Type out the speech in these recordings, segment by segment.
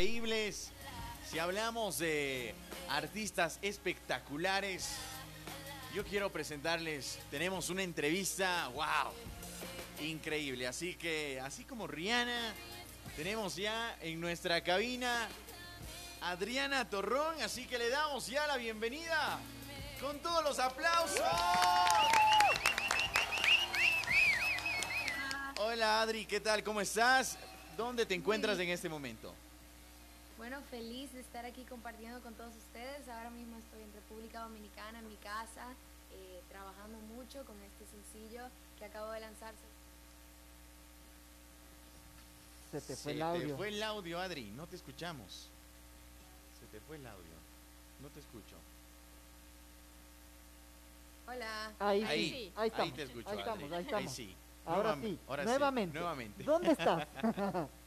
increíbles, si hablamos de artistas espectaculares, yo quiero presentarles, tenemos una entrevista, wow, increíble. Así que, así como Rihanna, tenemos ya en nuestra cabina Adriana Torrón, así que le damos ya la bienvenida con todos los aplausos. Hola Adri, ¿qué tal? ¿Cómo estás? ¿Dónde te encuentras en este momento? Bueno, feliz de estar aquí compartiendo con todos ustedes. Ahora mismo estoy en República Dominicana, en mi casa, eh, trabajando mucho con este sencillo que acabo de lanzarse. Se te fue el audio. Se te fue el audio, Adri, no te escuchamos. Se te fue el audio, no te escucho. Hola. Ahí, Ahí, sí, ahí estamos. te escucho, ahí Adri. estamos, ahí estamos. sí. Ahora Nuevamente, sí, ahora nuevamente. nuevamente. ¿Dónde estás?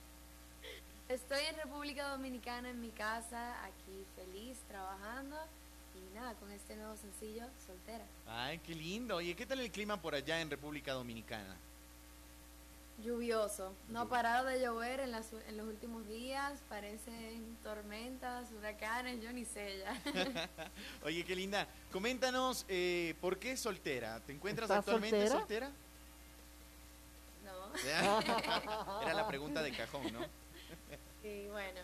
Estoy en República Dominicana, en mi casa, aquí feliz, trabajando. Y nada, con este nuevo sencillo, soltera. Ay, qué lindo. Oye, ¿qué tal el clima por allá en República Dominicana? Lluvioso. No ha parado de llover en, las, en los últimos días. Parecen tormentas, huracanes, yo ni sé ya. Oye, qué linda. Coméntanos, eh, ¿por qué soltera? ¿Te encuentras ¿Estás actualmente soltera? soltera? no. Era la pregunta de cajón, ¿no? Sí, bueno.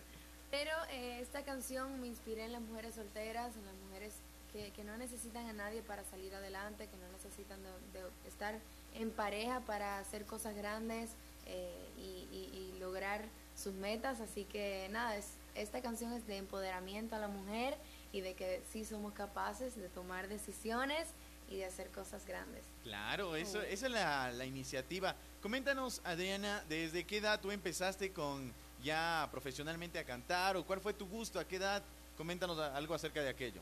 Pero eh, esta canción me inspiré en las mujeres solteras, en las mujeres que, que no necesitan a nadie para salir adelante, que no necesitan de, de estar en pareja para hacer cosas grandes eh, y, y- y lograr sus metas. Así que nada, es, esta canción es de empoderamiento a la mujer y de que sí somos capaces de tomar decisiones y de hacer cosas grandes. Claro, eso, esa es la, la iniciativa. Coméntanos, Adriana, ¿desde qué edad tú empezaste con ya profesionalmente a cantar o cuál fue tu gusto? ¿A qué edad? Coméntanos algo acerca de aquello.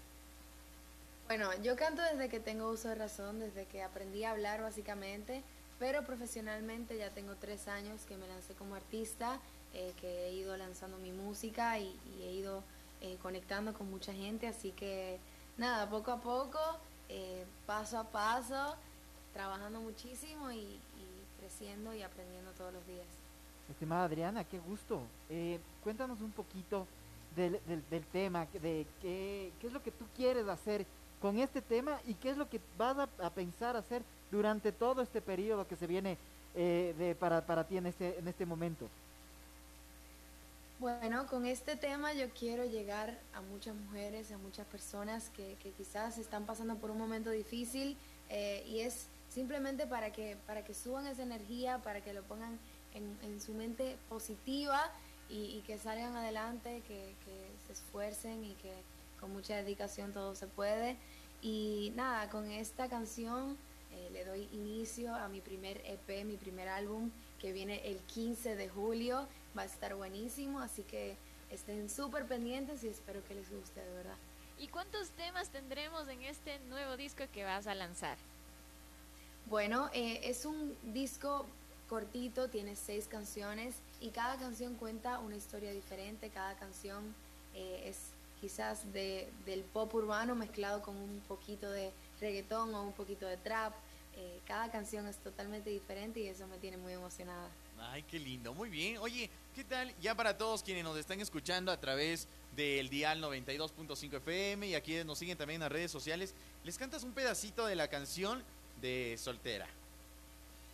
Bueno, yo canto desde que tengo uso de razón, desde que aprendí a hablar básicamente, pero profesionalmente ya tengo tres años que me lancé como artista, eh, que he ido lanzando mi música y, he ido eh, conectando con mucha gente, así que nada, poco a poco, eh, paso a paso, trabajando muchísimo y creciendo y aprendiendo todos los días. Estimada Adriana, qué gusto. Eh, cuéntanos un poquito del, del, tema, de qué, qué es lo que tú quieres hacer con este tema y qué es lo que vas a, a pensar hacer durante todo este periodo que se viene eh, de, para, para ti en este, en este momento. Bueno, con este tema yo quiero llegar a muchas mujeres, a muchas personas que, que quizás están pasando por un momento difícil eh, y es simplemente para que, para que suban esa energía, para que lo pongan en, en su mente positiva y, y que salgan adelante, que, que se esfuercen y que con mucha dedicación todo se puede. Y nada, con esta canción eh, le doy inicio a mi primer EP, mi primer álbum, que viene el 15 de julio. Va a estar buenísimo, así que estén súper pendientes y espero que les guste, de verdad. ¿Y cuántos temas tendremos en este nuevo disco que vas a lanzar? Bueno, eh, es un disco cortito, tiene seis canciones y cada canción cuenta una historia diferente, cada canción eh, es quizás de, del pop urbano mezclado con un poquito de reggaetón o un poquito de trap. Eh, cada canción es totalmente diferente y eso me tiene muy emocionada. Ay, qué lindo, muy bien. Oye, ¿qué tal? Ya para todos quienes nos están escuchando a través del dial 92.5 FM y aquí nos siguen también en las redes sociales, ¿les cantas un pedacito de la canción de Soltera?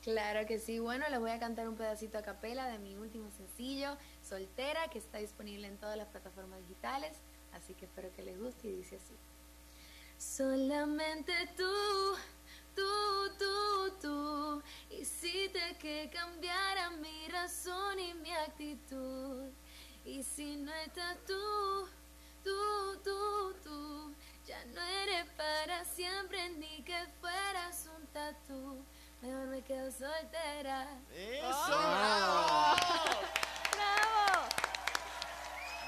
Claro que sí. Bueno, les voy a cantar un pedacito a capela de mi último sencillo, Soltera, que está disponible en todas las plataformas digitales. Así que espero que les guste y dice así. Solamente tú, tú, tú, tú. Hiciste que cambiara mi razón y mi actitud. Y si no estás tú, tú, tú, tú. Ya no eres para siempre ni que fueras un tatú. Quedo soltera. ¡Eso! ¡Oh! ¡Bravo!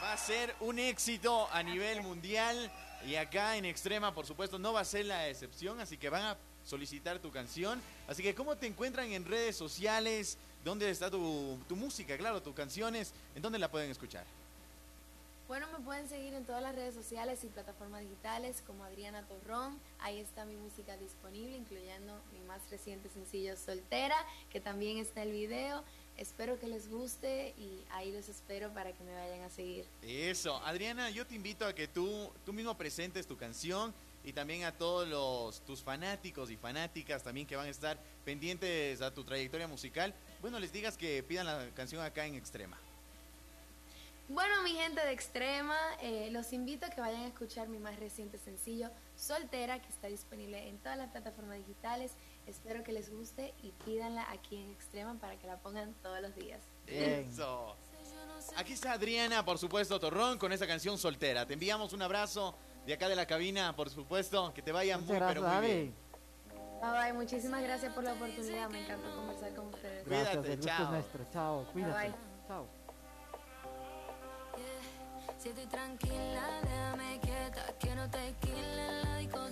Va a ser un éxito a nivel mundial y acá en Extrema, por supuesto, no va a ser la excepción, así que van a solicitar tu canción. Así que, ¿cómo te encuentran en redes sociales? ¿Dónde está tu, tu música? Claro, tus canciones. ¿En dónde la pueden escuchar? Bueno, me pueden seguir en todas las redes sociales y plataformas digitales como Adriana Torrón. Ahí está mi música disponible, incluyendo mi más reciente sencillo Soltera, que también está el video. Espero que les guste y ahí los espero para que me vayan a seguir. Eso, Adriana, yo te invito a que tú, tú mismo presentes tu canción y también a todos los, tus fanáticos y fanáticas también que van a estar pendientes a tu trayectoria musical. Bueno, les digas que pidan la canción acá en Extrema. Bueno, mi gente de Extrema, eh, los invito a que vayan a escuchar mi más reciente sencillo, Soltera, que está disponible en todas las plataformas digitales. Espero que les guste y pídanla aquí en Extrema para que la pongan todos los días. Eso. Aquí está Adriana, por supuesto, Torrón, con esa canción soltera. Te enviamos un abrazo de acá de la cabina, por supuesto. Que te vaya Muchas muy, gracias, pero muy bien. Bye bye, muchísimas gracias por la oportunidad, me encanta conversar con ustedes. Gracias, Cuídate, el gusto chao. es nuestro. Chao, cuídate. bye. Chao. Siete tranquila, déjame quieta, que no te quilen la discoteca.